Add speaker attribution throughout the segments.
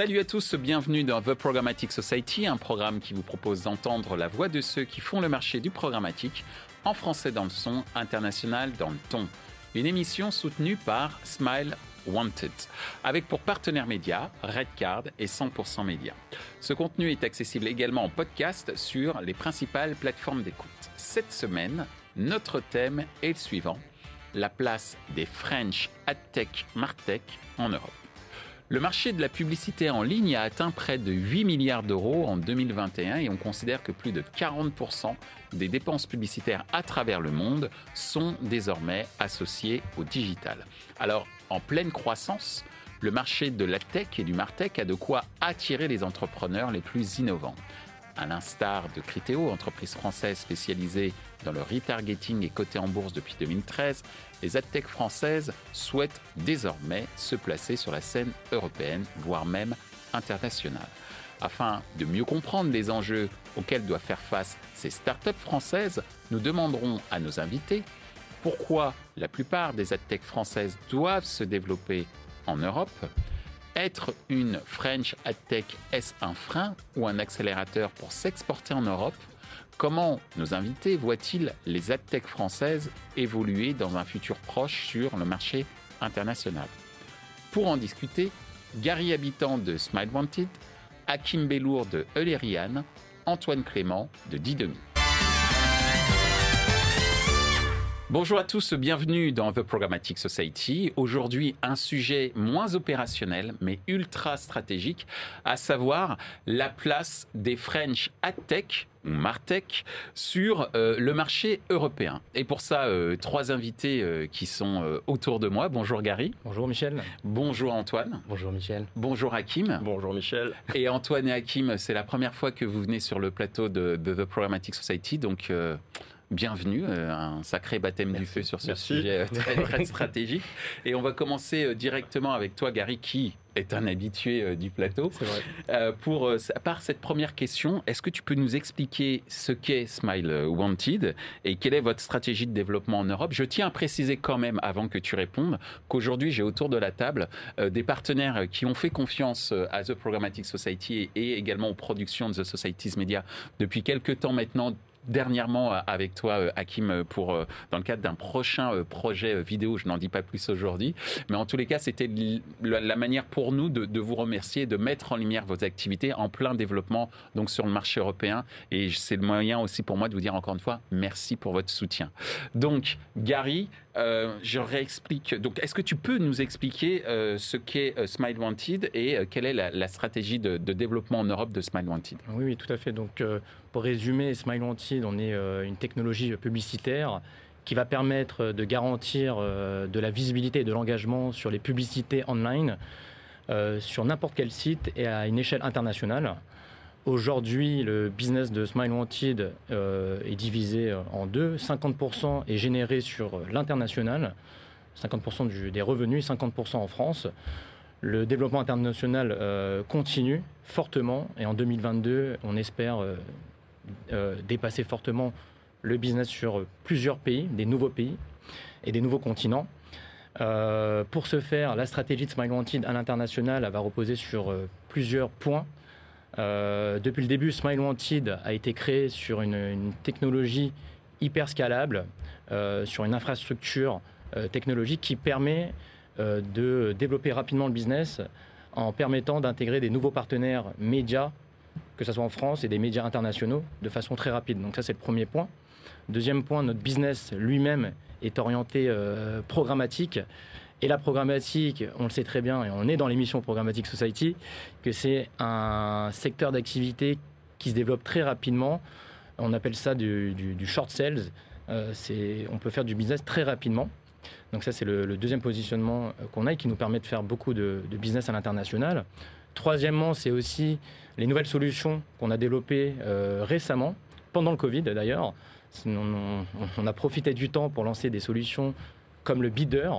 Speaker 1: Salut à tous, bienvenue dans The Programmatic Society, un programme qui vous propose d'entendre la voix de ceux qui font le marché du programmatique, en français dans le son, international dans le ton. Une émission soutenue par Smile Wanted, avec pour partenaires médias Redcard et 100% Média. Ce contenu est accessible également en podcast sur les principales plateformes d'écoute. Cette semaine, notre thème est le suivant la place des French AdTech Martech en Europe. Le marché de la publicité en ligne a atteint près de 8 milliards d'euros en 2021 et on considère que plus de 40% des dépenses publicitaires à travers le monde sont désormais associées au digital. Alors, en pleine croissance, le marché de la tech et du martech a de quoi attirer les entrepreneurs les plus innovants. À l'instar de Criteo, entreprise française spécialisée dans le retargeting et cotée en bourse depuis 2013, les adtech françaises souhaitent désormais se placer sur la scène européenne, voire même internationale. Afin de mieux comprendre les enjeux auxquels doivent faire face ces startups françaises, nous demanderons à nos invités pourquoi la plupart des adtech françaises doivent se développer en Europe. Être une French adtech, est-ce un frein ou un accélérateur pour s'exporter en Europe? Comment nos invités voient-ils les adtech françaises évoluer dans un futur proche sur le marché international? Pour en discuter, Gary Habitant de Smile Wanted, Hakim Bellour de Eulerian, Antoine Clément de Didomi. Bonjour à tous, bienvenue dans The Programmatic Society. Aujourd'hui, un sujet moins opérationnel mais ultra stratégique, à savoir la place des French AdTech ou Martech sur euh, le marché européen. Et pour ça, euh, trois invités euh, qui sont autour de moi. Bonjour Gary.
Speaker 2: Bonjour Michel.
Speaker 1: Bonjour Antoine.
Speaker 2: Bonjour Michel.
Speaker 1: Bonjour Hakim.
Speaker 3: Bonjour Michel.
Speaker 1: Et Antoine et Hakim, c'est la première fois que vous venez sur le plateau de, de The Programmatic Society, donc bienvenue, euh, un sacré baptême du feu sur ce sujet euh, très, stratégique. Et on va commencer euh, directement avec toi, Gary, qui est un habitué du plateau.
Speaker 2: Vrai.
Speaker 1: pour, par cette première question, est-ce que tu peux nous expliquer ce qu'est Smile Wanted et quelle est votre stratégie de développement en Europe? Je tiens à préciser quand même, avant que tu répondes, qu'aujourd'hui, j'ai autour de la table des partenaires qui ont fait confiance à The Programmatic Society et, et également aux productions de The Society's Media depuis quelques temps maintenant dernièrement euh, avec toi, euh, Hakim, euh, pour, dans le cadre d'un prochain projet vidéo. Je n'en dis pas plus aujourd'hui. Mais en tous les cas, c'était la manière pour nous de, vous remercier, de mettre en lumière vos activités en plein développement donc sur le marché européen. Et c'est le moyen aussi pour moi de vous dire encore une fois merci pour votre soutien. Donc, Gary, je réexplique. Donc, est-ce que tu peux nous expliquer ce qu'est Smile Wanted et quelle est la, stratégie de, développement en Europe de Smile Wanted?
Speaker 2: Oui, oui, tout à fait. Donc, pour résumer, Smile Wanted, on est euh, une technologie publicitaire qui va permettre de garantir euh, de la visibilité et de l'engagement sur les publicités online euh, sur n'importe quel site et à une échelle internationale. Aujourd'hui, le business de Smile Wanted est divisé en deux. 50% est généré sur l'international, 50% des revenus, 50% en France. Le développement international continue fortement et en 2022, on espère euh, dépasser fortement le business sur plusieurs pays, des nouveaux pays et des nouveaux continents. Euh, pour ce faire, la stratégie de Smile Wanted à l'international va reposer sur euh, plusieurs points. Depuis le début, Smile Wanted a été créé sur une, technologie hyper scalable, sur une infrastructure technologique qui permet de développer rapidement le business en permettant d'intégrer des nouveaux partenaires médias que ce soit en France et des médias internationaux, de façon très rapide. Donc ça, c'est le premier point. Deuxième point, notre business lui-même est orienté euh, programmatique. Et la programmatique, on le sait très bien, et on est dans l'émission Programmatic Society, que c'est un secteur d'activité qui se développe très rapidement. On appelle ça du, short sales. Euh, on peut faire du business très rapidement. Donc ça, c'est le, deuxième positionnement euh, qu'on a et qui nous permet de faire beaucoup de, business à l'international. Troisièmement, c'est aussi les nouvelles solutions qu'on a développées euh, récemment, pendant le Covid d'ailleurs. On, a profité du temps pour lancer des solutions comme le Bidder,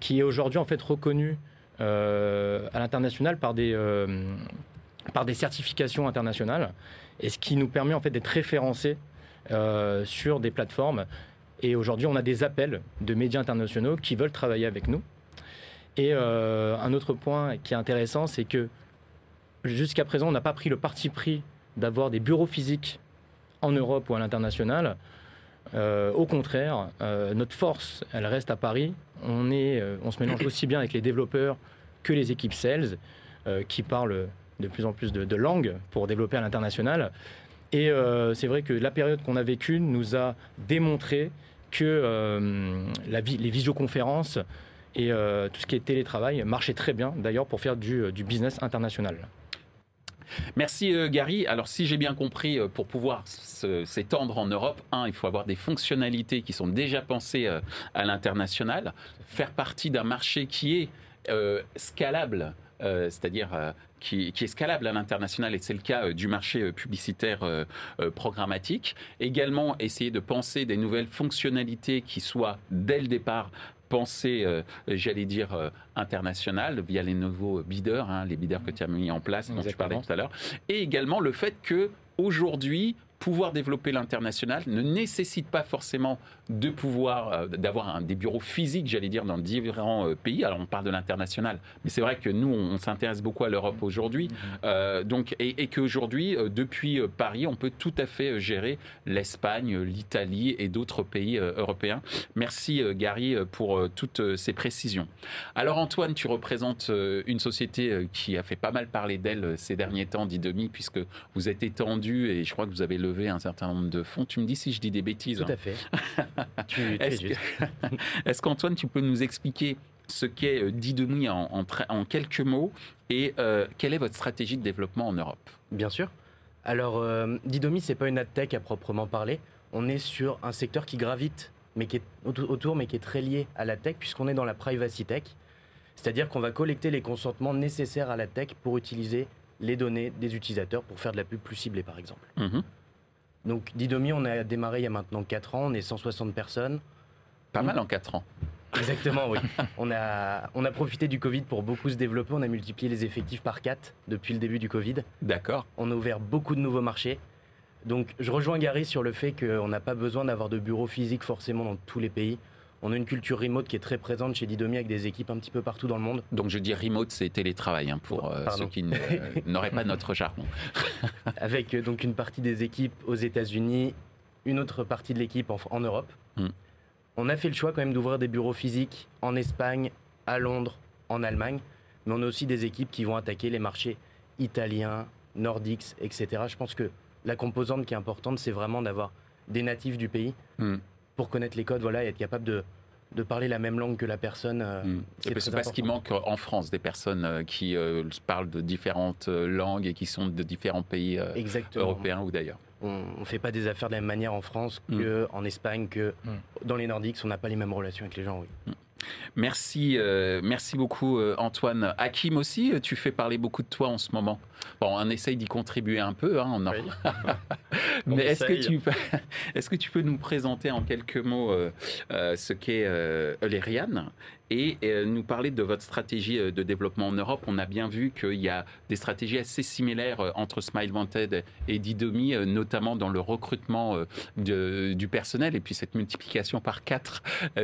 Speaker 2: qui est aujourd'hui en fait reconnu euh, à l'international par des, par des certifications internationales, et ce qui nous permet en fait d'être référencés sur des plateformes. Et aujourd'hui, on a des appels de médias internationaux qui veulent travailler avec nous. Et un autre point qui est intéressant, c'est que jusqu'à présent, on n'a pas pris le parti pris d'avoir des bureaux physiques en Europe ou à l'international. Euh, au contraire, euh, notre force, elle reste à Paris. On, est, euh, on se mélange aussi bien avec les développeurs que les équipes sales qui parlent de plus en plus de, langues pour développer à l'international. Et c'est vrai que la période qu'on a vécue nous a démontré que la, les visioconférences et tout ce qui est télétravail marchait très bien d'ailleurs pour faire du business international.
Speaker 1: Merci euh, Gary. Alors si j'ai bien compris, euh, pour pouvoir s'étendre en Europe, un, il faut avoir des fonctionnalités qui sont déjà pensées euh, à l'international, faire partie d'un marché qui est scalable. c'est-à-dire qui, est scalable à l'international, et c'est le cas du marché publicitaire programmatique. Également, essayer de penser des nouvelles fonctionnalités qui soient, dès le départ, pensée, euh, j'allais dire, euh, internationale, via les nouveaux bidders, hein, les bidders que tu as mis en place, dont tu parlais tout à l'heure, et également le fait que aujourd'hui, pouvoir développer l'international ne nécessite pas forcément de pouvoir euh, d'avoir des bureaux physiques, j'allais dire, dans différents euh, pays. Alors on parle de l'international, mais c'est vrai que nous on, s'intéresse beaucoup à l'Europe aujourd'hui, mm-hmm. euh, donc et, et qu'aujourd'hui depuis Paris on peut tout à fait gérer l'Espagne, l'Italie et d'autres pays européens. Merci Gary pour toutes ces précisions. Alors Antoine, tu représentes une société qui a fait pas mal parler d'elle ces derniers temps, Didomi, puisque vous êtes étendu et je crois que vous avez un certain nombre de fonds. Tu me dis si je dis des bêtises.
Speaker 2: Tout à fait.
Speaker 1: Est-ce qu'Antoine, tu peux nous expliquer ce qu'est euh, Didomi en, en, quelques mots et euh, quelle est votre stratégie de développement en Europe?
Speaker 3: Bien sûr. Alors, euh, Didomi, c'est pas une ad tech à proprement parler. On est sur un secteur qui gravite mais qui est autour, mais qui est très lié à la tech, puisqu'on est dans la privacy tech. C'est-à-dire qu'on va collecter les consentements nécessaires à la tech pour utiliser les données des utilisateurs pour faire de la pub plus ciblée, par exemple. Mhm. Donc Didomi, on a démarré il y a maintenant 4 ans, on est 160 personnes.
Speaker 1: Pas mal en 4 ans.
Speaker 3: Exactement, oui. on, a, on a profité du Covid pour beaucoup se développer. On a multiplié les effectifs par 4 depuis le début du Covid.
Speaker 1: D'accord.
Speaker 3: On a ouvert beaucoup de nouveaux marchés. Donc je rejoins Gary sur le fait qu'on n'a pas besoin d'avoir de bureaux physiques forcément dans tous les pays. On a une culture remote qui est très présente chez Didomi avec des équipes un petit peu partout dans le monde.
Speaker 1: Donc je dis remote, c'est télétravail hein, pour euh, ceux qui n'auraient pas notre jargon.
Speaker 3: avec euh, donc une partie des équipes aux États-Unis, une autre partie de l'équipe en, Europe. Hmm. On a fait le choix quand même d'ouvrir des bureaux physiques en Espagne, à Londres, en Allemagne, mais on a aussi des équipes qui vont attaquer les marchés italiens, nordiques, etc. Je pense que la composante qui est importante, c'est vraiment d'avoir des natifs du pays. Hmm pour connaître les codes, voilà, et être capable de, de parler la même langue que la personne.
Speaker 1: Euh, hmm. C'est parce qu'il manque en France des personnes euh, qui euh, parlent de différentes langues et qui sont de différents pays européens ou d'ailleurs.
Speaker 3: On ne fait pas des affaires de la même manière en France hmm. qu'en Espagne, que hmm. dans les Nordiques, on n'a pas les mêmes relations avec les gens. Oui.
Speaker 1: Merci, merci beaucoup Antoine. Hakim aussi, tu fais parler beaucoup de toi en ce moment. Bon, on essaye d'y contribuer un peu, hein, Mais est-ce que, tu peux, est que tu peux nous présenter en quelques mots euh, euh, ce qu'est euh, Eulerian et nous parler de votre stratégie de développement en Europe. On a bien vu qu'il y a des stratégies assez similaires entre Smile Wanted et Didomi, notamment dans le recrutement du personnel et puis cette multiplication par quatre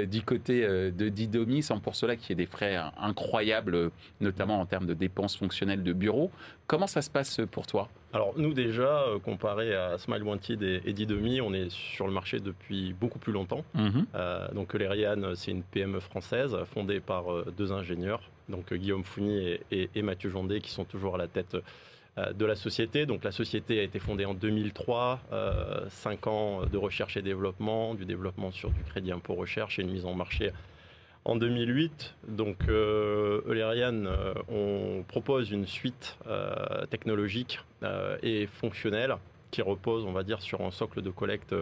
Speaker 1: du côté de Didomi, sans pour cela qu'il y ait des frais incroyables, notamment en termes de dépenses fonctionnelles de bureau. Comment ça se passe pour toi?
Speaker 4: Alors nous déjà, euh, comparé à Smile Wanted et, et Didomi, on est sur le marché depuis beaucoup plus longtemps. Mhm. Euh, donc Lerian, c'est une PME française fondée par euh, deux ingénieurs, donc Guillaume Fougny et, Mathieu Jondé, qui sont toujours à la tête de la société. Donc la société a été fondée en 2003, cinq ans de recherche et développement, du développement sur du crédit impôt recherche et une mise en marché en 2008, donc euh, Eulerian, euh, on propose une suite euh, technologique et fonctionnelle qui repose, on va dire, sur un socle de collecte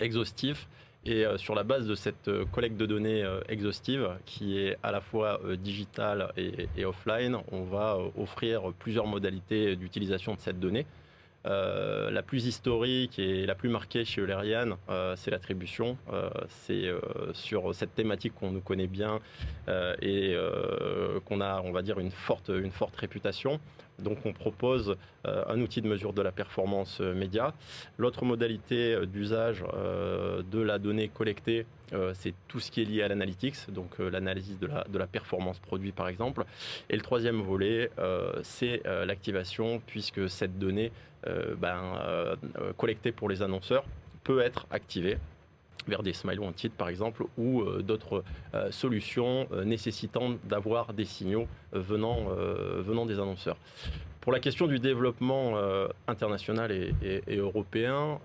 Speaker 4: exhaustif. Et sur la base de cette collecte de données exhaustive, qui est à la fois digitale et, offline, on va offrir plusieurs modalités d'utilisation de cette donnée. Euh, la plus historique et la plus marquée chez Eulerian, euh, c'est l'attribution. Euh, c'est sur cette thématique qu'on nous connaît bien et qu'on a, on va dire, une forte, une forte réputation. Donc on propose un outil de mesure de la performance média. L'autre modalité d'usage de la donnée collectée, c'est tout ce qui est lié à l'analytics, donc l'analyse de la, de la performance produit par exemple. Et le troisième volet, c'est l'activation, puisque cette donnée ben, collectée pour les annonceurs peut être activée vers des smile wanted par exemple ou euh, d'autres euh, solutions euh, nécessitant d'avoir des signaux venant, venant des annonceurs. Pour la question du développement international et, européen,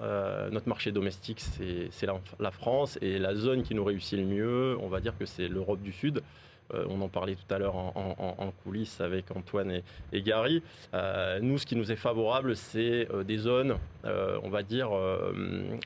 Speaker 4: notre marché domestique, c'est la, France et la zone qui nous réussit le mieux, on va dire que c'est l'Europe du Sud. on en parlait tout à l'heure en, coulisses avec Antoine et, Gary. nous, ce qui nous est favorable, c'est des zones, on va dire,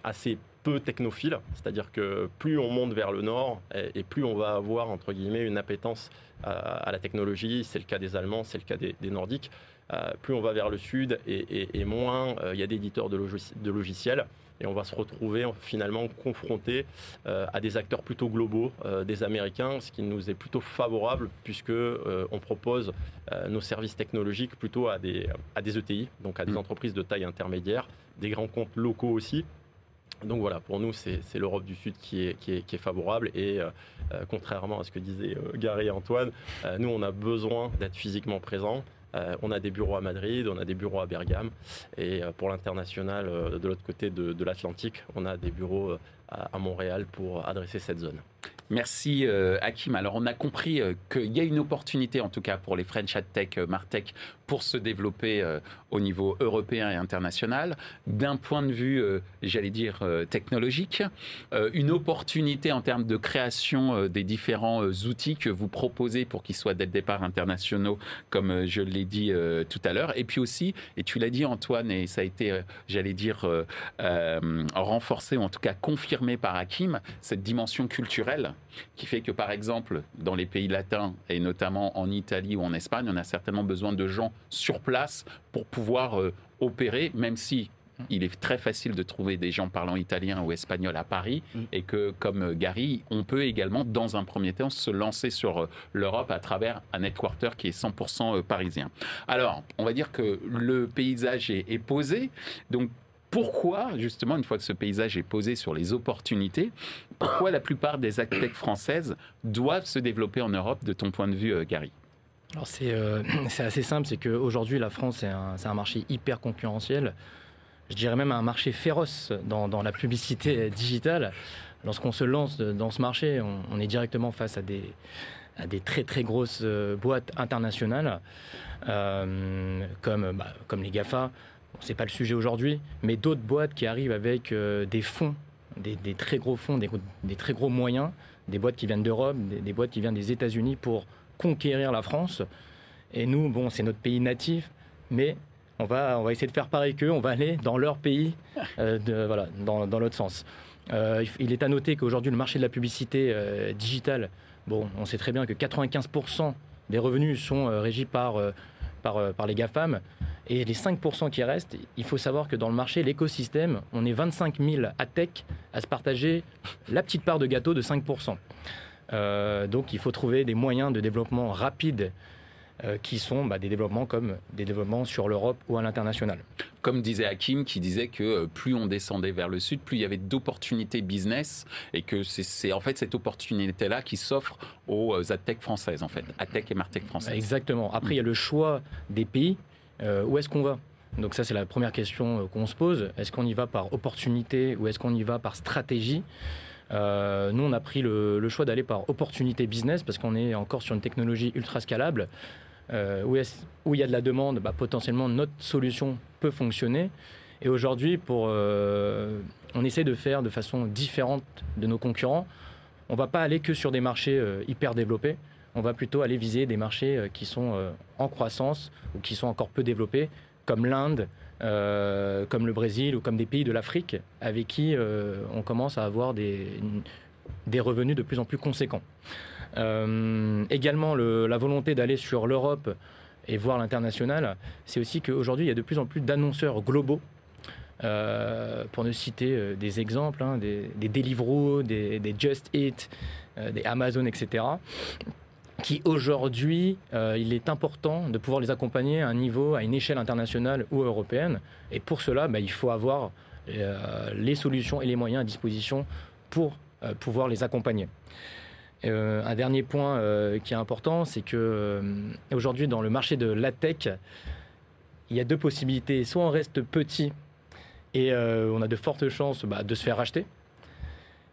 Speaker 4: assez peu technophile, c'est-à-dire que plus on monte vers le nord et, plus on va avoir entre guillemets une appétence à, la technologie, c'est le cas des Allemands, c'est le cas des, Nordiques, euh, plus on va vers le sud et, moins euh, il y a d'éditeurs de, de, logiciels et on va se retrouver finalement confronté euh, à des acteurs plutôt globaux, des Américains, ce qui nous est plutôt favorable puisque on propose nos services technologiques plutôt à des, à des ETI, donc à des mmh. entreprises de taille intermédiaire, des grands comptes locaux aussi, donc voilà, pour nous, c'est l'Europe du Sud qui est, favorable. Et euh, euh, contrairement à ce que disaient euh, Gary et Antoine, nous, on a besoin d'être physiquement présents. on a des bureaux à Madrid, on a des bureaux à Bergame. Et pour l'international, de l'autre côté de, l'Atlantique, on a des bureaux à Montréal pour adresser cette zone.
Speaker 1: Merci euh, Hakim. Alors on a compris euh, qu'il y a une opportunité en tout cas pour les French AdTech, euh, Martech pour se développer au niveau européen et international. D'un point de vue, j'allais dire, technologique, une opportunité en termes de création des différents outils que vous proposez pour qu'ils soient dès le départ internationaux, comme je l'ai dit tout à l'heure. Et puis aussi, et tu l'as dit Antoine, et ça a été, j'allais dire, renforcé ou en tout cas confirmé par Hakim, cette dimension culturelle qui fait que, par exemple, dans les pays latins, et notamment en Italie ou en Espagne, on a certainement besoin de gens sur place pour pouvoir euh, opérer, même si il est très facile de trouver des gens parlant italien ou espagnol à Paris mm. et que, comme euh, Gary, on peut également, dans un premier temps, se lancer sur euh, l'Europe à travers un headquarter qui est 100% parisien. Alors, on va dire que le paysage est, est posé. Donc, pourquoi, justement, une fois que ce paysage est posé sur les opportunités, pourquoi la plupart des tech françaises doivent se développer en Europe, de ton point de vue, euh, Gary?
Speaker 2: Alors euh, c'est assez simple, c'est qu'aujourd'hui la France c'est un, marché hyper concurrentiel, je dirais même un marché féroce dans, la publicité digitale. Lorsqu'on se lance dans ce marché, on, est directement face à des, des très très grosses euh, boîtes internationales bah, comme les GAFA, c'est pas le sujet aujourd'hui, mais d'autres boîtes qui arrivent avec euh, des fonds, des, très gros fonds, des, très gros moyens, des boîtes qui viennent d'Europe, des, boîtes qui viennent des États-Unis pour conquérir la France. Et nous, bon, c'est notre pays natif, mais on va, on va essayer de faire pareil qu'eux, on va aller dans leur pays, euh, de, voilà, dans, dans l'autre sens. Euh, il est à noter qu'aujourd'hui, le marché de la publicité digitale, bon, on sait très bien que 95% des revenus sont régis par, par, par les GAFAM. Et les 5% qui restent, il faut savoir que dans le marché, l'écosystème, on est 25 000 à tech à se partager la petite part de gâteau de 5%. Euh, donc il faut trouver des moyens de développement rapide euh, qui sont bah, des développements comme des développements sur l'Europe ou à l'international.
Speaker 1: Comme disait Hakim, qui disait que euh, plus on descendait vers le sud, plus il y avait d'opportunités business et que c'est en fait cette opportunité-là qui s'offre aux AdTech françaises, en fait, AdTech et Martech françaises.
Speaker 2: Exactement. Après, il y a le choix des pays. Euh, où est-ce qu'on va? Donc ça, c'est la première question euh, qu'on se pose. Est-ce qu'on y va par opportunité ou est-ce qu'on y va par stratégie? Euh, Nous, on a pris le, choix d'aller par opportunité business parce qu'on est encore sur une technologie ultra scalable. Où, où, il y a de la demande, bah, potentiellement notre solution peut fonctionner. Et aujourd'hui, pour, on essaie de faire de façon différente de nos concurrents. On ne va pas aller que sur des marchés hyper développés on va plutôt aller viser des marchés euh, qui sont euh, en croissance ou qui sont encore peu développés, comme l'Inde, euh, comme le Brésil ou comme des pays de l'Afrique, avec qui on commence à avoir des revenus de plus en plus conséquents. Également, la volonté d'aller sur l'Europe et voir l'international, c'est aussi qu'aujourd'hui, il y a de plus en plus d'annonceurs globaux. pour ne citer des exemples, hein, des, Deliveroo, des, des, Just Eat, des Amazon, etc., qui aujourd'hui, euh, il est important de pouvoir les accompagner à un niveau, à une échelle internationale ou européenne. Et pour cela, bah, il faut avoir euh, les solutions et les moyens à disposition pour euh, pouvoir les accompagner. Un dernier point qui est important, c'est que aujourd'hui, dans le marché de la tech, il y a deux possibilités. Soit on reste petit et on a de fortes chances bah, de se faire racheter,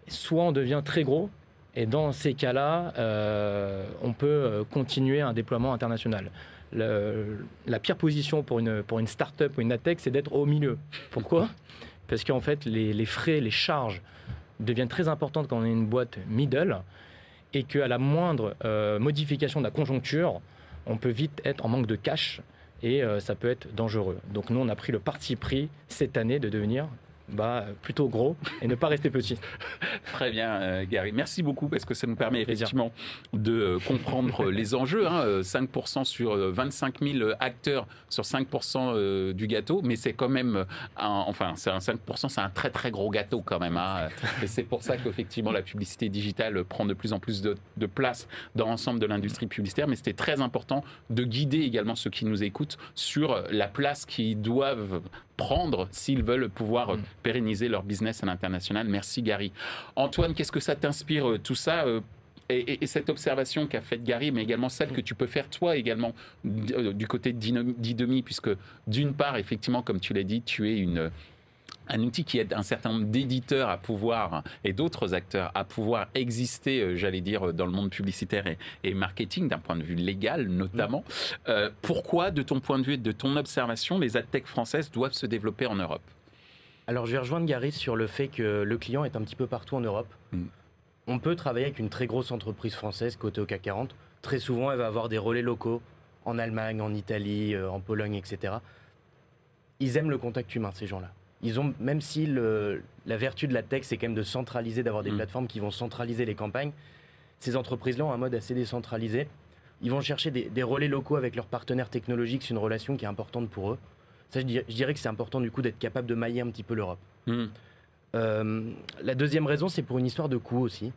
Speaker 2: soit on devient très gros et dans ces cas-là, euh, on peut euh, continuer un déploiement international. la pire position pour une, pour start-up ou une ATEC, c'est d'être au milieu. Pourquoi? Parce qu'en fait, les, frais, les charges deviennent très importantes quand on est une boîte middle et qu'à la moindre euh, modification de la conjoncture, on peut vite être en manque de cash et ça peut être dangereux. Donc nous, on a pris le parti pris cette année de devenir bah, plutôt gros et ne pas rester petit.
Speaker 1: Très bien, euh, Gary. Merci beaucoup parce que ça nous permet effectivement de euh, comprendre les enjeux. 5% hein, sur 25 euh, 000 acteurs sur 5% du gâteau, mais c'est quand même, un, enfin, c'est un 5%, c'est un très très gros gâteau quand même. Hein. Et c'est pour ça qu'effectivement la publicité digitale prend de plus en plus de, de place dans l'ensemble de l'industrie publicitaire. Mais c'était très important de guider également ceux qui nous écoutent sur la place qu'ils doivent prendre s'ils veulent pouvoir mm. pérenniser leur business à l'international. Merci Gary. Antoine, qu'est-ce que ça t'inspire euh, tout ça euh, et, cette observation qu'a faite Gary, mais également celle que tu peux faire toi également euh, du côté d'Idomi, puisque d'une part, effectivement, comme tu l'as dit, tu es une un outil qui aide un certain nombre d'éditeurs à pouvoir et d'autres acteurs à pouvoir exister, euh, j'allais dire, dans le monde publicitaire et, marketing d'un point de vue légal notamment. Mm. Euh, pourquoi, de ton point de vue et de ton observation, les adtech françaises doivent se développer en Europe?
Speaker 3: Alors, je vais rejoindre Gary sur le fait que le client est un petit peu partout en Europe. Mm. On peut travailler avec une très grosse entreprise française côté au CAC 40. Très souvent, elle va avoir des relais locaux en Allemagne, en Italie, euh, en Pologne, etc. Ils aiment le contact humain, ces gens-là ils ont, même si la vertu de la tech, c'est quand même de centraliser, d'avoir des mm. plateformes qui vont centraliser les campagnes, ces entreprises-là ont un mode assez décentralisé. Ils vont chercher des, relais locaux avec leurs partenaires technologiques, c'est une relation qui est importante pour eux. Ça, je dirais, que c'est important du coup d'être capable de mailler un petit peu l'Europe. Mm. Euh, la deuxième raison, c'est pour une histoire de coût aussi.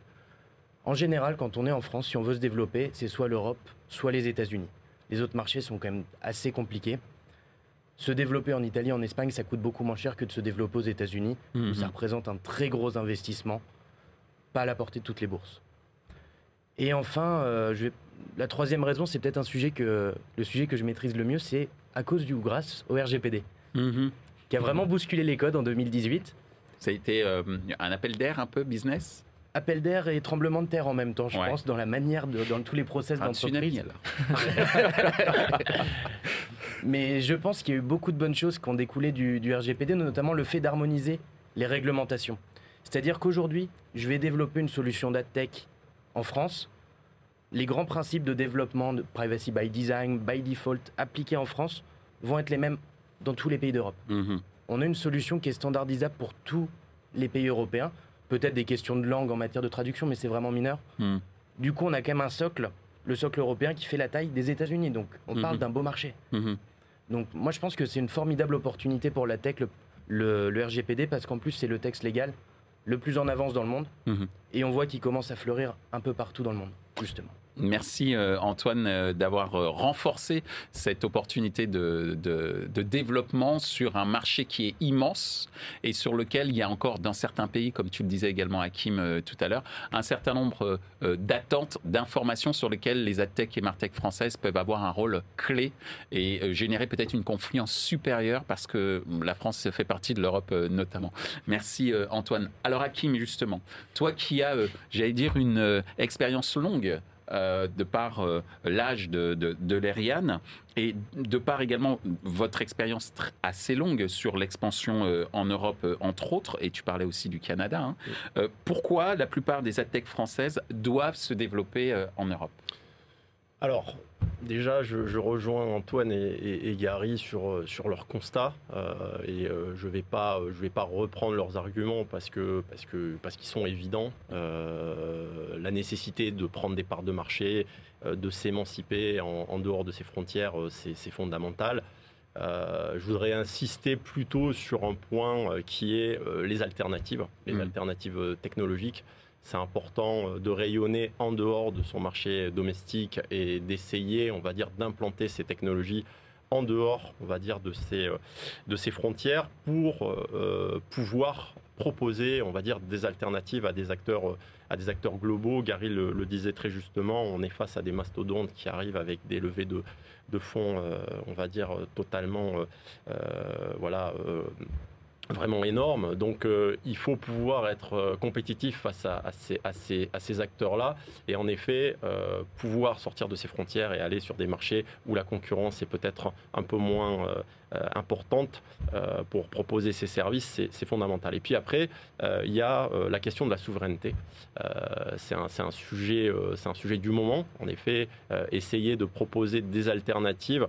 Speaker 3: En général, quand on est en France, si on veut se développer, c'est soit l'Europe, soit les États-Unis. Les autres marchés sont quand même assez compliqués se développer en Italie, en Espagne, ça coûte beaucoup moins cher que de se développer aux États-Unis, où mhm. ça représente un très gros investissement, pas à la portée de toutes les bourses. Et enfin, euh, je la troisième raison, c'est peut-être un sujet que le sujet que je maîtrise le mieux, c'est à cause du ou grâce au RGPD, mhm. qui a vraiment bousculé les codes en 2018.
Speaker 1: Ça a été euh, un appel d'air un peu business?
Speaker 3: Appel d'air et tremblement de terre en même temps, je pense, dans la manière, de, dans tous les process d'entreprise. Mais je pense qu'il y a eu beaucoup de bonnes choses qui ont découlé du, RGPD, notamment le fait d'harmoniser les réglementations. C'est-à-dire qu'aujourd'hui, je vais développer une solution d'AdTech en France. Les grands principes de développement de privacy by design, by default, appliqués en France, vont être les mêmes dans tous les pays d'Europe. Mhm. On a une solution qui est standardisable pour tous les pays européens. Peut-être des questions de langue en matière de traduction, mais c'est vraiment mineur. Mhm. Du coup, on a quand même un socle le socle européen qui fait la taille des États-Unis. Donc on mhm. parle d'un beau marché. Donc moi je pense que c'est une formidable opportunité pour la tech, le, RGPD, parce qu'en plus c'est le texte légal le plus en avance dans le monde. Mhm. Et on voit qu'il commence à fleurir un peu partout dans le monde, justement.
Speaker 1: Merci euh, Antoine euh, d'avoir euh, renforcé cette opportunité de, développement sur un marché qui est immense et sur lequel il y a encore dans certains pays, comme tu le disais également Hakim tout à l'heure, un certain nombre d'attentes, d'informations sur lesquelles les adtech et martech françaises peuvent avoir un rôle clé et générer peut-être une confluence supérieure parce que la France fait partie de l'Europe notamment. Merci Antoine. Alors Hakim justement, toi qui as, j'allais dire, une expérience longue euh, de par euh, l'âge de, de, l'Eriane et de par également votre expérience assez longue sur l'expansion euh, en Europe, entre autres, et tu parlais aussi du Canada, hein. pourquoi la plupart des adtech françaises doivent se développer en Europe?
Speaker 4: Alors, Déjà, je, rejoins Antoine et, Gary sur, euh, sur leur constat euh, et euh, je ne vais, pas, je vais pas reprendre leurs arguments parce que parce que parce qu'ils sont évidents. la nécessité de prendre des parts de marché, de s'émanciper en, dehors de ses frontières, c'est fondamental. je voudrais insister plutôt sur un point qui est les alternatives, les mmh. alternatives technologiques c'est important de rayonner en dehors de son marché domestique et d'essayer, on va dire, d'implanter ces technologies en dehors, on va dire, de ces, de ces frontières pour pouvoir proposer, on va dire, des alternatives à des acteurs, à des acteurs globaux. Gary le, disait très justement, on est face à des mastodontes qui arrivent avec des levées de, de fonds, euh, on va dire, totalement, euh, euh, voilà vraiment énorme. Donc euh, il faut pouvoir être euh, compétitif face à, ces, acteurs-là et en effet euh, pouvoir sortir de ces frontières et aller sur des marchés où la concurrence est peut-être un peu moins importante pour proposer ces services, c'est fondamental. Et puis après, il y a la question de la souveraineté. c'est un sujet du moment. En effet, essayer de proposer des alternatives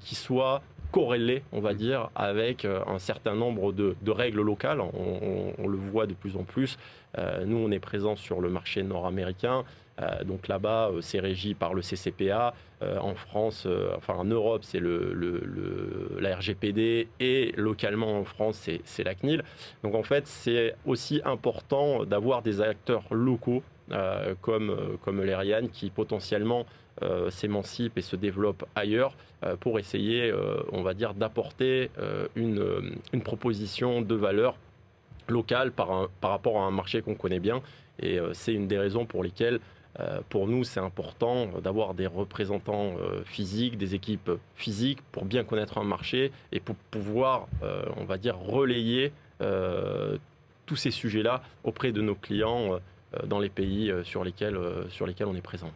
Speaker 4: qui soient corrélé, on va dire, avec euh, un certain nombre de, règles locales. On, le voit de plus en plus. Euh, nous, on est présent sur le marché nord-américain. Euh, donc là-bas, c'est régi par le CCPA. en France, enfin en Europe, c'est le, la RGPD et localement en France, c'est la CNIL. Donc en fait, c'est aussi important d'avoir des acteurs locaux comme, comme qui potentiellement euh, s'émancipe et se développe ailleurs euh, pour essayer, euh, on va dire, d'apporter une, une, proposition de valeur locale par, par rapport à un marché qu'on connaît bien. Et c'est une des raisons pour lesquelles pour nous, c'est important d'avoir des représentants physiques, des équipes physiques pour bien connaître un marché et pour pouvoir, on va dire, relayer tous ces sujets-là auprès de nos clients dans les pays sur lesquels, sur lesquels on est présent.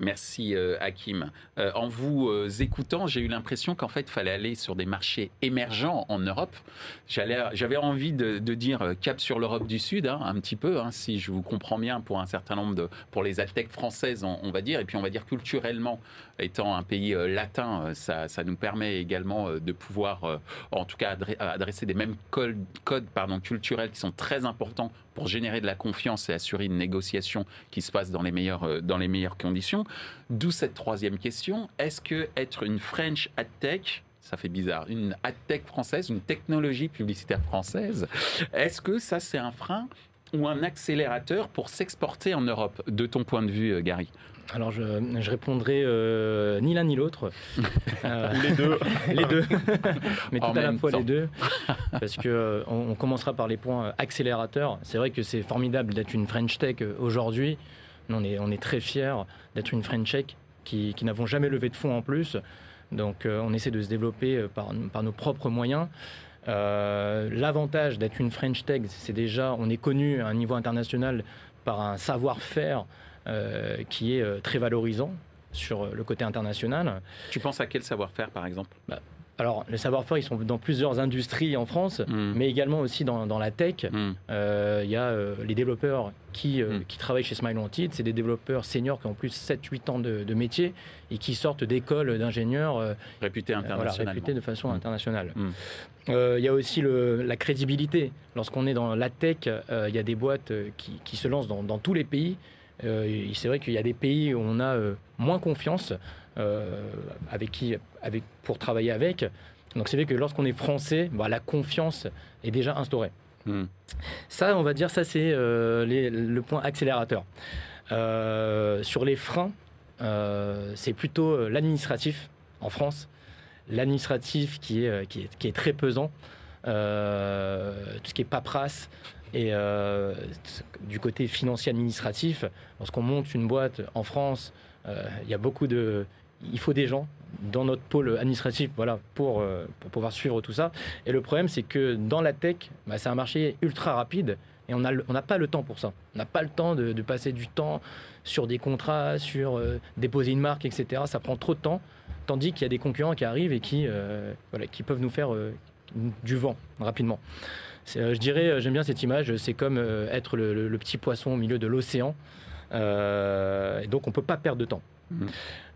Speaker 1: Merci euh, Hakim. Euh, en vous euh, écoutant, j'ai eu l'impression qu'en fait, il fallait aller sur des marchés émergents en Europe. J'avais envie de, dire cap sur l'Europe du Sud, hein, un petit peu, hein, si je vous comprends bien, pour un certain nombre de, pour les tech françaises, on, va dire, et puis on va dire culturellement, étant un pays latin, ça, nous permet également de pouvoir, en tout cas, adresser des mêmes codes, codes pardon, culturels qui sont très importants pour générer de la confiance et assurer une négociation qui se passe dans les meilleures, dans les meilleures conditions. D'où cette troisième question. Est-ce que être une French ad tech, ça fait bizarre, une ad tech française, une technologie publicitaire française, est-ce que ça c'est un frein ou un accélérateur pour s'exporter en Europe, de ton point de vue, euh, Gary?
Speaker 2: Alors je, répondrai euh, ni l'un ni l'autre.
Speaker 4: Euh, les deux.
Speaker 2: les deux. Mais tout à la fois les deux. Parce que on, commencera par les points accélérateurs. C'est vrai que c'est formidable d'être une French Tech aujourd'hui. On est, on est très fiers d'être une French Tech qui, qui n'avons jamais levé de fonds en plus. Donc euh, on essaie de se développer euh, par, par nos propres moyens. Euh, l'avantage d'être une French Tech, c'est déjà, on est connu à un niveau international par un savoir-faire qui est très valorisant sur le côté international.
Speaker 1: Tu penses à quel savoir-faire par exemple?
Speaker 2: Bah, alors, les savoir-faire, ils sont dans plusieurs industries en France, hmm. mais également aussi dans, la tech. Hmm. Euh, il y a euh, les développeurs qui, euh, hmm. qui travaillent chez Smile Wanted. C'est des développeurs seniors qui ont plus 7-8 ans de, métier et qui sortent d'écoles d'ingénieurs
Speaker 1: réputés internationalement.
Speaker 2: réputés de façon internationale. Il y a aussi le, la crédibilité. Lorsqu'on est dans la tech, il y a des boîtes qui, qui se lancent dans, dans tous les pays. C'est vrai qu'il y a des pays où on a moins confiance. Euh, avec qui, avec, pour travailler avec. Donc c'est vrai que lorsqu'on est français, bah, la confiance est déjà instaurée. Hmm. Ça, on va dire, ça c'est euh, le point accélérateur. Euh, sur les freins, c'est plutôt l'administratif en France. L'administratif qui est, qui, est, qui est très pesant. tout ce qui est paperasse, et du côté financier administratif, lorsqu'on monte une boîte en France, il y a beaucoup de, il faut des gens dans notre pôle administratif voilà, pour, euh, pouvoir suivre tout ça. Et le problème, c'est que dans la tech, bah, c'est un marché ultra rapide et on n'a pas le temps pour ça. On n'a pas le temps de, passer du temps sur des contrats, sur euh, déposer une marque, etc. Ça prend trop de temps, tandis qu'il y a des concurrents qui arrivent et euh, qui peuvent nous faire du vent rapidement. Je dirais, j'aime bien cette image, c'est comme être le, petit poisson au milieu de l'océan. donc on ne peut pas perdre de temps. Mmh.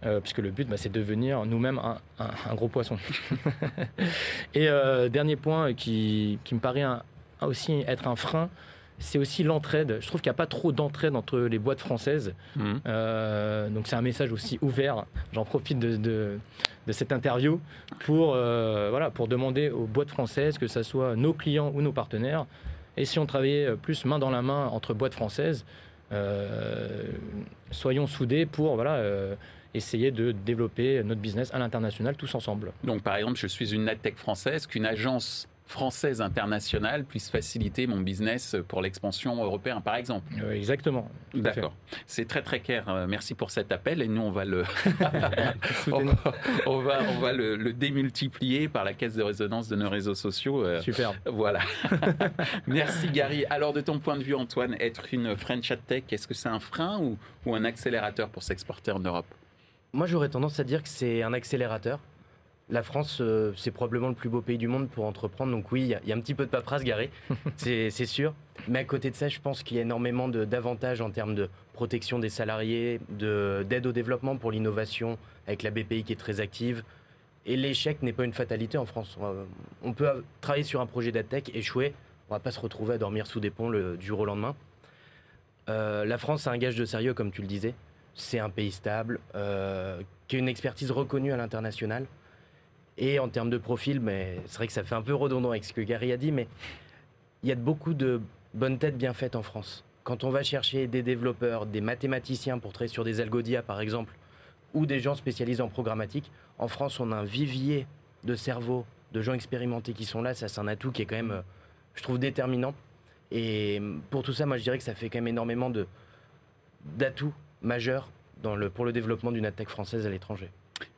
Speaker 2: Euh, puisque le but, bah, c'est de devenir nous-mêmes un, gros poisson. et euh, dernier point qui, me paraît aussi être un frein, c'est aussi l'entraide. Je trouve qu'il n'y a pas trop d'entraide entre les boîtes françaises. Mmh. Euh, donc c'est un message aussi ouvert. J'en profite de, cette interview pour, voilà, pour demander aux boîtes françaises, que ce soit nos clients ou nos partenaires, et si on travaillait plus main dans la main entre boîtes françaises, soyons soudés pour voilà, essayer de développer notre business à l'international tous ensemble.
Speaker 1: Donc par exemple, je suis une NetTech française, qu'une agence française internationale puisse faciliter mon business pour l'expansion européenne, par exemple.
Speaker 2: Euh, exactement.
Speaker 1: D'accord. C'est très très clair. Euh, merci pour cet appel et nous on va le on, va, on va le, démultiplier par la caisse de résonance de nos réseaux sociaux.
Speaker 2: Euh, Super.
Speaker 1: Voilà. merci Gary. Alors de ton point de vue Antoine, être une French Tech, est-ce que c'est un frein ou, ou un accélérateur pour s'exporter en Europe?
Speaker 3: Moi j'aurais tendance à dire que c'est un accélérateur la France, euh, c'est probablement le plus beau pays du monde pour entreprendre. Donc oui, il y, a un petit peu de paperasse garée, c'est sûr. Mais à côté de ça, je pense qu'il y a énormément d'avantages en termes de protection des salariés, d'aide au développement pour l'innovation, avec la BPI qui est très active. Et l'échec n'est pas une fatalité en France. On peut travailler sur un projet d'AdTech, échouer, on ne va pas se retrouver à dormir sous des ponts du jour au lendemain. Euh, la France a un gage de sérieux, comme tu le disais. C'est un pays stable, euh, qui a une expertise reconnue à l'international. Et en termes de profil, mais c'est vrai que ça fait un peu redondant avec ce que Gary a dit, mais il y a beaucoup de bonnes têtes bien faites en France. Quand on va chercher des développeurs, des mathématiciens pour travailler sur des algodia par exemple, ou des gens spécialisés en programmatique, en France on a un vivier de cerveaux, de gens expérimentés qui sont là, ça c'est un atout qui est quand même, je trouve, déterminant. Et pour tout ça, moi je dirais que ça fait quand même énormément d'atouts majeurs pour le développement d'une attaque française à l'étranger.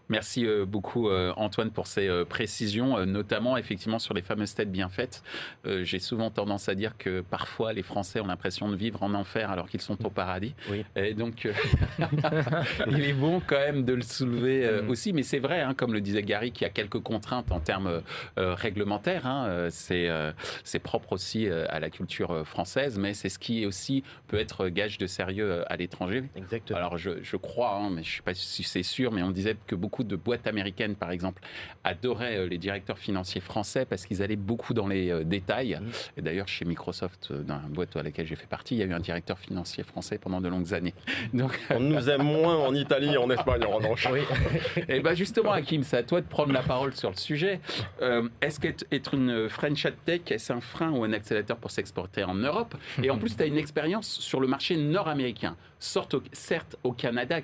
Speaker 1: Merci euh, beaucoup euh, Antoine pour ces euh, précisions, notamment effectivement sur les fameuses têtes bien faites. J'ai souvent tendance à dire que parfois les Français ont l'impression de vivre en enfer alors qu'ils sont au paradis. Et donc il est bon quand même de le soulever mm. aussi. Mais c'est vrai, hein, comme le disait Gary, qu'il y a quelques contraintes en termes réglementaires. Hein. C'est propre aussi à la culture française, mais c'est ce qui aussi peut être gage de sérieux à l'étranger.
Speaker 3: Exactement.
Speaker 1: Alors je, je crois, hein, mais je ne sais pas si c'est sûr, mais on disait que beaucoup de boîtes américaines, par exemple, adoraient euh, les directeurs financiers français parce qu'ils allaient beaucoup dans les euh, détails. Mmh. Et d'ailleurs, chez Microsoft, euh, dans la boîte à laquelle j'ai fait partie, il y a eu un directeur financier français pendant de longues années.
Speaker 4: Donc, on nous aime moins en Italie et en Espagne, en revanche. Oui.
Speaker 1: et bien justement, Hakim, c'est à toi de prendre la parole sur le sujet. Est-ce qu'être une French Tech, est-ce un frein ou un accélérateur pour s'exporter en Europe? Et en plus, tu as une expérience sur le marché nord-américain certes au Canada,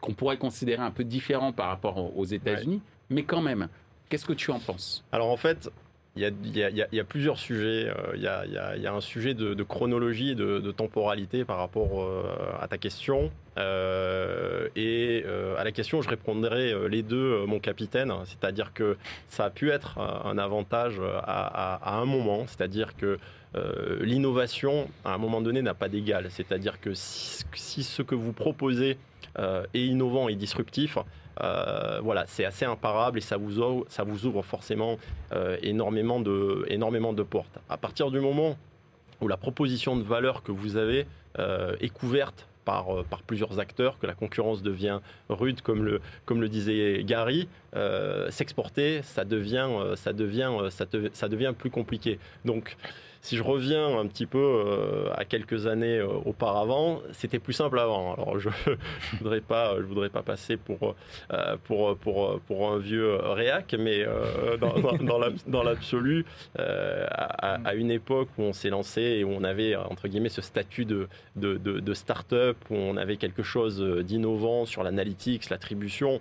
Speaker 1: qu'on pourrait considérer un peu différent par rapport aux États-Unis, mais quand même, qu'est-ce que tu en penses?
Speaker 4: Alors en fait, il y, a, plusieurs sujets. Il y, a, un sujet de, chronologie, de, de, temporalité par rapport euh, à ta question. Euh, et euh, à la question, je répondrai les deux, mon capitaine. C'est-à-dire que ça a pu être un avantage à un moment. C'est-à-dire que euh, l'innovation, à un moment donné, n'a pas d'égal. C'est-à-dire que si, ce que vous proposez euh, est innovant et disruptif, euh, voilà, c'est assez imparable et ça vous ouvre, forcément énormément, de, portes. À partir du moment où la proposition de valeur que vous avez est couverte par, plusieurs acteurs, que la concurrence devient rude, comme le, disait Gary, s'exporter, ça devient, ça, devient plus compliqué. Donc, si je reviens un petit peu euh, à quelques années euh, auparavant, c'était plus simple avant. Alors je ne voudrais pas, voudrais pas passer pour euh, pour pour pour un vieux réac, mais dans, l'absolu, à, une époque où on s'est lancé et où on avait entre guillemets ce statut de de, de, de start-up, où on avait quelque chose d'innovant sur l'analytics, l'attribution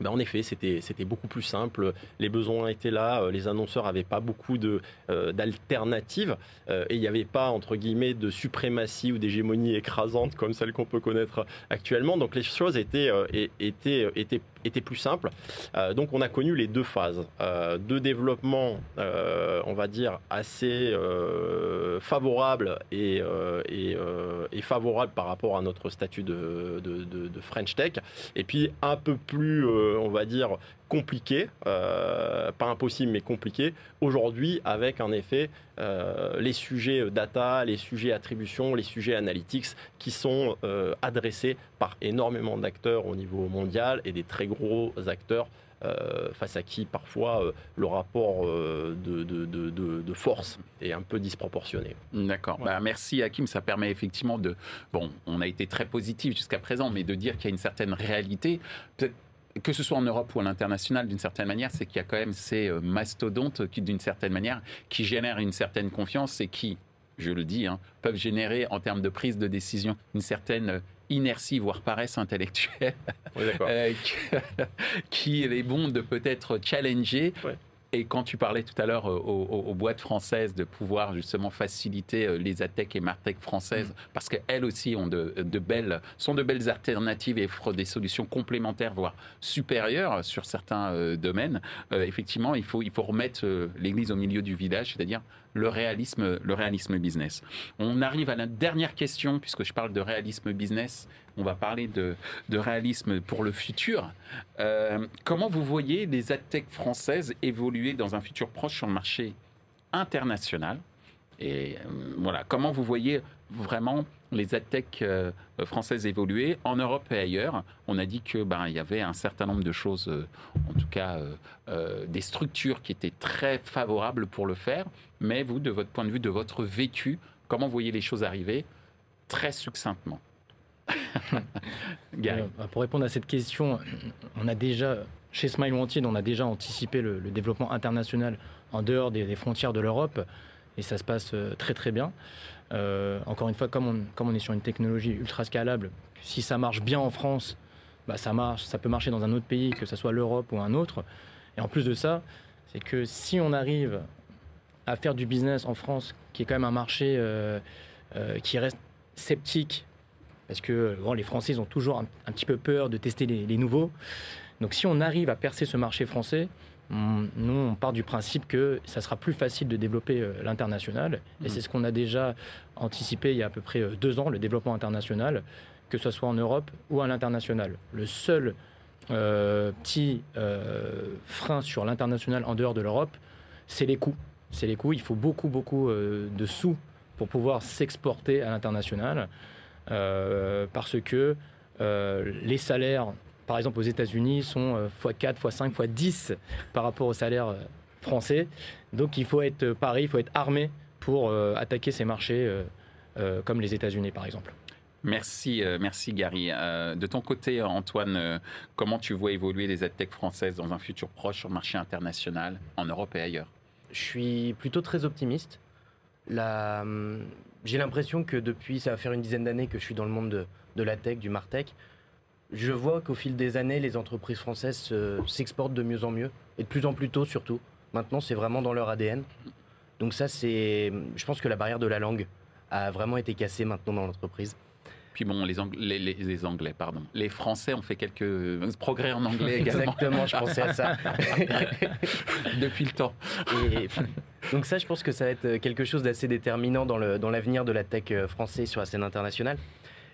Speaker 4: ben en effet, c'était beaucoup plus simple. Les besoins étaient là. Euh, les annonceurs n'avaient pas beaucoup euh, d'alternatives. Euh, et il n'y avait pas, entre guillemets, de suprématie ou d'hégémonie écrasante comme celle qu'on peut connaître actuellement. Donc les choses étaient, étaient plus simples. donc on a connu les deux phases. de développement, on va dire, assez favorable et, et, et, favorable par rapport à notre statut de, French Tech. Et puis un peu plus euh, on va dire, compliqué, euh, pas impossible mais compliqué, aujourd'hui avec en effet euh, les sujets data, les sujets attribution, les sujets analytics qui sont adressés par énormément d'acteurs au niveau mondial et des très gros acteurs face à qui parfois le rapport de, force est un peu disproportionné.
Speaker 1: D'accord. Bah, merci Hakim, ça permet effectivement de... Bon, on a été très positif jusqu'à présent, mais de dire qu'il y a une certaine réalité. Peut-être que ce soit en Europe ou à l'international, d'une certaine manière, c'est qu'il y a quand même ces euh, mastodontes qui, d'une certaine manière, qui génèrent une certaine confiance et qui, je le dis, hein, peuvent générer en termes de prise de décision une certaine inertie, voire paresse intellectuelle, euh, qui est bon de peut-être challenger et quand tu parlais tout à l'heure euh, aux, boîtes françaises de pouvoir justement faciliter euh, les ATEC et MarTech françaises, mm. parce qu'elles aussi ont de, belles, sont de belles alternatives et offrent des solutions complémentaires, voire supérieures sur certains euh, domaines, effectivement, il faut, il faut remettre l'église au milieu du village, c'est-à-dire le réalisme, le réalisme business. On arrive à la dernière question, puisque je parle de réalisme business on va parler de, réalisme pour le futur. Euh, comment vous voyez les adtech françaises évoluer dans un futur proche sur le marché international? Et euh, voilà, comment vous voyez vraiment les adtech euh, françaises évoluer en Europe et ailleurs On a dit que ben il y avait un certain nombre de choses, en tout cas des structures qui étaient très favorables pour le faire. Mais vous, de votre point de vue, de votre vécu, comment vous voyez les choses arriver très succinctement?
Speaker 2: Euh, pour répondre à cette question, on a déjà, chez Smile Wanted, on a déjà anticipé le, développement international en dehors des, frontières de l'Europe et ça se passe euh, très très bien. Euh, encore une fois, comme on, est sur une technologie ultra scalable, si ça marche bien en France, bah ça marche, ça peut marcher dans un autre pays, que ce soit l'Europe ou un autre. Et en plus de ça, c'est que si on arrive à faire du business en France, qui est quand même un marché qui reste sceptique parce que les Français ont toujours un, petit peu peur de tester les, nouveaux. Donc si on arrive à percer ce marché français, nous, on part du principe que ça sera plus facile de développer euh, l'international. Et mmh. c'est ce qu'on a déjà anticipé il y a à peu près euh, deux ans, le développement international, que ce soit en Europe ou à l'international. Le seul euh, petit frein sur l'international en dehors de l'Europe, c'est les coûts. C'est les coûts. Il faut beaucoup, beaucoup de sous pour pouvoir s'exporter à l'international. Parce que les salaires, par exemple aux États-Unis, sont x4, x5, x10 par rapport aux salaires euh, français. Donc il faut être pareil, il faut être armé pour attaquer ces marchés comme les États-Unis par exemple.
Speaker 1: Merci, merci Gary. de ton côté, Antoine, comment tu vois évoluer les tech françaises dans un futur proche sur le marché international, en Europe et ailleurs?
Speaker 3: Je suis plutôt très optimiste. La, hum, j'ai l'impression que depuis, ça va faire une dizaine d'années que je suis dans le monde de, la tech, du Martech. Je vois qu'au fil des années, les entreprises françaises s'exportent de mieux en mieux, et de plus en plus tôt surtout. Maintenant, c'est vraiment dans leur ADN. Donc ça, c'est, je pense que la barrière de la langue a vraiment été cassée maintenant dans l'entreprise.
Speaker 1: Puis bon, les, Anglais, les, Anglais, pardon. Les Français ont fait quelques progrès en anglais également.
Speaker 3: Exactement, je pensais à ça.
Speaker 1: Depuis le temps.
Speaker 3: donc ça, je pense que ça va être quelque chose d'assez déterminant dans l'avenir dans de la tech euh, française sur la scène internationale.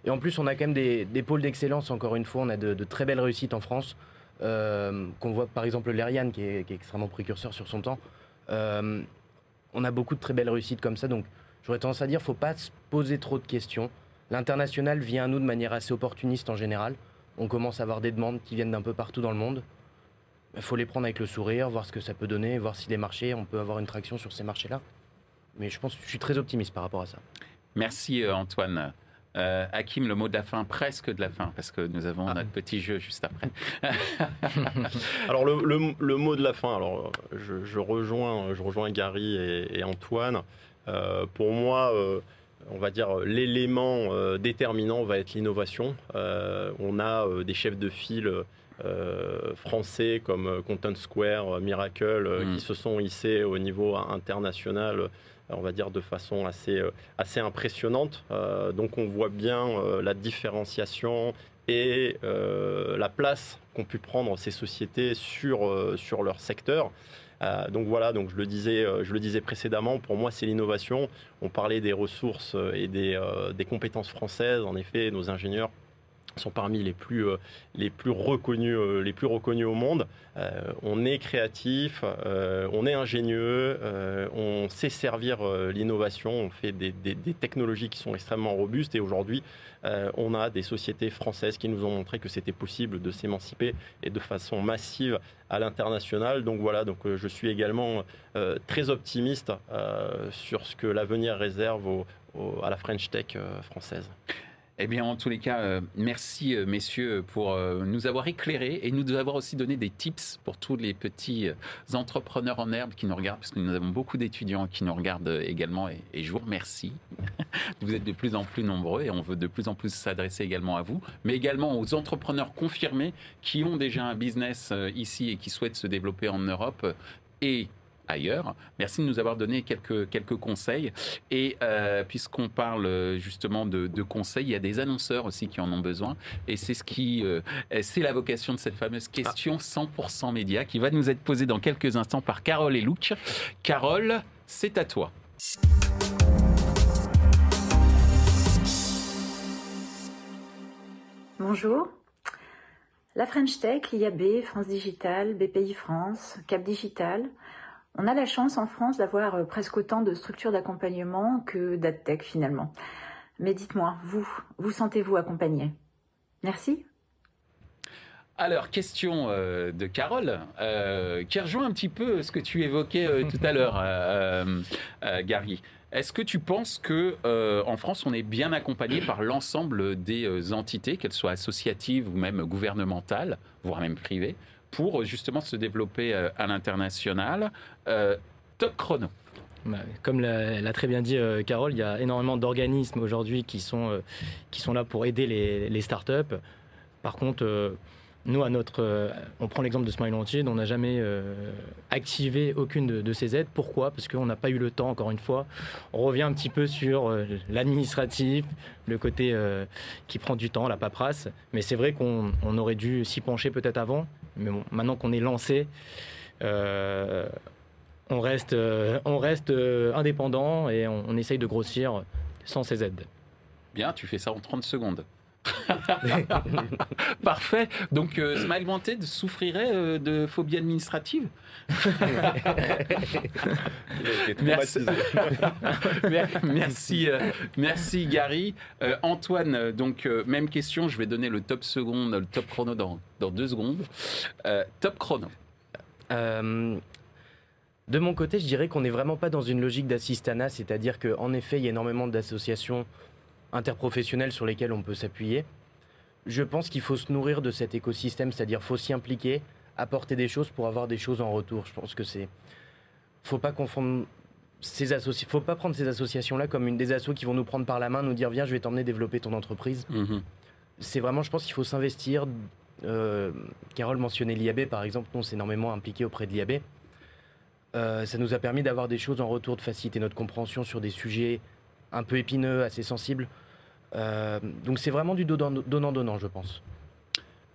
Speaker 3: Et en plus, on a quand même des, pôles d'excellence, encore une fois. On a de, très belles réussites en France. Euh, qu'on voit par exemple l'Ariane, qui est, extrêmement précurseur sur son temps. Euh, on a beaucoup de très belles réussites comme ça. Donc j'aurais tendance à dire, faut pas se poser trop de questions. L'international vient à nous de manière assez opportuniste en général. On commence à avoir des demandes qui viennent d'un peu partout dans le monde. Il faut les prendre avec le sourire, voir ce que ça peut donner, voir si des marchés, on peut avoir une traction sur ces marchés-là. Mais je pense, je suis très optimiste par rapport à ça.
Speaker 1: Merci euh, Antoine. Euh, Hakim, le mot de la fin, presque de la fin, parce que nous avons ah. notre petit jeu juste après.
Speaker 4: alors le, mot de la fin, alors je, rejoins, je rejoins Gary et, Antoine. Euh, pour moi, on va dire, l'élément euh, déterminant va être l'innovation. Euh, on a euh, des chefs de file français comme Content Square, Miracle, mm. qui se sont hissés au niveau international on va dire de façon assez, assez impressionnante. donc on voit bien la différenciation et la place qu'ont pu prendre ces sociétés sur, sur leur secteur. Euh, donc voilà, donc je le disais, euh, je le disais précédemment, pour moi c'est l'innovation. On parlait des ressources euh, et des, des compétences françaises. En effet, nos ingénieurs sont parmi les plus, les plus, reconnus, les plus reconnus au monde. on est créatif, on est ingénieux, on sait servir l'innovation, on fait des, technologies qui sont extrêmement robustes et aujourd'hui, on a des sociétés françaises qui nous ont montré que c'était possible de s'émanciper et de façon massive à l'international. Donc voilà, donc je suis également très optimiste sur ce que l'avenir réserve à la French Tech française.
Speaker 1: Eh bien, en tous les cas, euh, merci euh, messieurs pour euh, nous avoir éclairés et nous avoir aussi donné des tips pour tous les petits entrepreneurs en herbe qui nous regardent, parce que nous avons beaucoup d'étudiants qui nous regardent également et, et, je vous remercie. vous êtes de plus en plus nombreux et on veut de plus en plus s'adresser également à vous, mais également aux entrepreneurs confirmés qui ont déjà un business ici et qui souhaitent se développer en Europe et ailleurs. Merci de nous avoir donné quelques, quelques conseils. Et euh, puisqu'on parle justement de, conseils, il y a des annonceurs aussi qui en ont besoin. Et c'est ce qui, euh, c'est la vocation de cette fameuse question 100% média qui va nous être posée dans quelques instants par Carole et Luc. Carole, c'est à toi.
Speaker 5: Bonjour. La French Tech, l'IAB, France Digital, BPI France, Cap Digital on a la chance en France d'avoir euh, presque autant de structures d'accompagnement que d'AdTech finalement. Mais dites-moi, vous, vous sentez-vous accompagné? Merci.
Speaker 1: Alors, question euh, de Carole, euh, qui rejoint un petit peu ce que tu évoquais tout à l'heure, Gary. Est-ce que tu penses que en France, on est bien accompagné par l'ensemble des entités, qu'elles soient associatives ou même gouvernementales, voire même privées, pour justement se développer euh, à l'international. Euh, top chrono.
Speaker 2: Bah, comme l'a très bien dit euh, Carole, il y a énormément d'organismes aujourd'hui qui, sont qui sont là pour aider les, startups. Par contre, nous, à notre, on prend l'exemple de Smile Entier, on n'a jamais activé aucune de, ces aides. Pourquoi? Parce qu'on n'a pas eu le temps, encore une fois. On revient un petit peu sur l'administratif, le côté qui prend du temps, la paperasse. Mais c'est vrai qu'on aurait dû s'y pencher peut-être avant. Mais bon, maintenant qu'on est lancé, on reste, on reste indépendant et on, on essaye de grossir sans ces aides.
Speaker 1: Bien, tu fais ça en 30 secondes. Parfait. Donc, euh, Smile Wanted souffrirait euh, de phobie administrative merci. merci, euh, merci, Gary. Euh, Antoine, donc, même question. Je vais donner le top seconde, le top chrono dans, dans deux secondes. top chrono.
Speaker 3: de mon côté, je dirais qu'on n'est vraiment pas dans une logique d'assistanat, c'est-à-dire qu'en effet, il y a énormément d'associations interprofessionnels sur lesquels on peut s'appuyer. Je pense qu'il faut se nourrir de cet écosystème, c'est-à-dire faut s'y impliquer, apporter des choses pour avoir des choses en retour. Je pense que c'est faut pas confondre ces associations, faut pas prendre ces associations-là comme une des assos qui vont nous prendre par la main, nous dire viens, je vais t'emmener développer ton entreprise. Mhm. C'est vraiment, je pense qu'il faut s'investir. Euh, Carole mentionnait l'IAB par exemple, nous on s'est énormément impliqué auprès de l'IAB. Euh, ça nous a permis d'avoir des choses en retour, de faciliter notre compréhension sur des sujets un peu épineux, assez sensibles. Euh, donc c'est vraiment du donnant-donnant, je pense.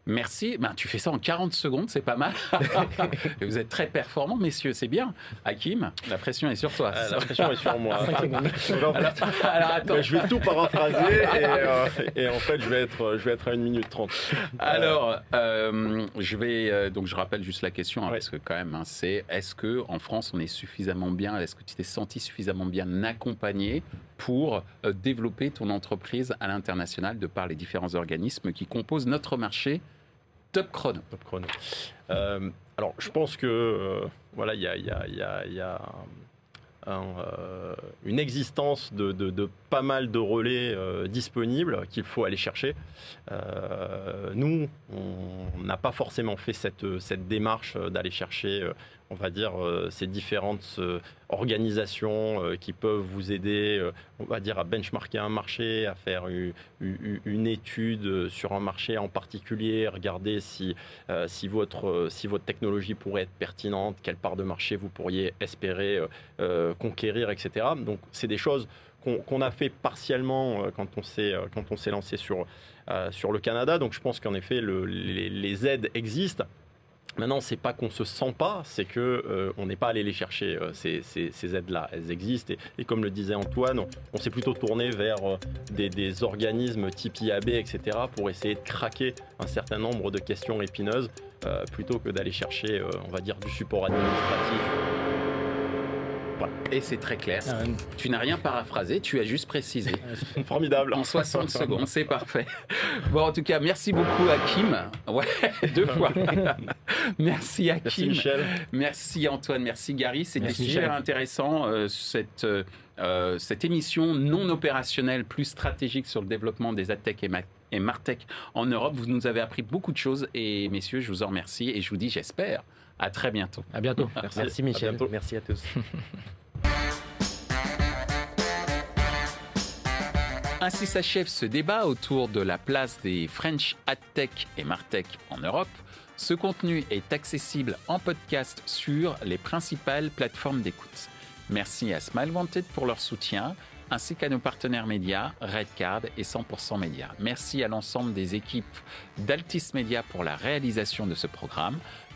Speaker 1: Merci. Ben, tu fais ça en 40 secondes, c'est pas mal. vous êtes très performants, messieurs, c'est bien. Hakim, la pression est sur toi.
Speaker 4: Euh, la pression est sur moi. alors, attends. Je vais tout paraphraser et, euh, et, en fait, je vais, être, je vais être à 1 minute 30.
Speaker 1: Alors, je vais. donc, je rappelle juste la question, hein, parce que quand même, hein, c'est est-ce que en France, on est suffisamment bien Est-ce que tu t'es senti suffisamment bien accompagné pour euh, développer ton entreprise à l'international de par les différents organismes qui composent notre marché Top Chrono.
Speaker 4: Euh, alors, je pense que euh, voilà, il y a, une existence de, pas mal de relais euh, disponibles qu'il faut aller chercher. Nous, on n'a pas forcément fait cette démarche d'aller chercher, on va dire, ces différentes organisations qui peuvent vous aider, on va dire, à benchmarker un marché, à faire une, étude sur un marché en particulier, regarder si, votre, si votre technologie pourrait être pertinente, quelle part de marché vous pourriez espérer conquérir, etc. Donc, c'est des choses qu'on a fait partiellement euh, quand on s'est euh, lancé sur euh, sur le Canada. Donc, je pense qu'en effet, les, aides existent. Maintenant, c'est pas qu'on se sent pas, c'est que on n'est pas allé les chercher ces, aides-là. Elles existent et, comme le disait Antoine, on, s'est plutôt tourné vers des, des, organismes type IAB, etc., pour essayer de craquer un certain nombre de questions épineuses, plutôt que d'aller chercher, on va dire, du support administratif.
Speaker 1: Et c'est très clair. Ah, tu n'as rien paraphrasé, tu as juste précisé.
Speaker 4: Formidable.
Speaker 1: En 60 secondes, c'est parfait. Bon, en tout cas, merci beaucoup Hakim. Ouais, deux fois. merci Hakim.
Speaker 4: Merci Michel.
Speaker 1: Merci Antoine, merci Gary. C'était super intéressant euh, cette, euh, cette émission non opérationnelle, plus stratégique sur le développement des AdTech et, et Martech en Europe. Vous nous avez appris beaucoup de choses et messieurs, je vous en remercie et je vous dis, j'espère, à très bientôt.
Speaker 2: À bientôt.
Speaker 3: Merci, Michel. Merci à tous.
Speaker 1: Ainsi s'achève ce débat autour de la place des French AdTech et Martech en Europe. Ce contenu est accessible en podcast sur les principales plateformes d'écoute. Merci à Smile Wanted pour leur soutien, ainsi qu'à nos partenaires médias, Redcard et 100% Média. Merci à l'ensemble des équipes d'Altis Media pour la réalisation de ce programme.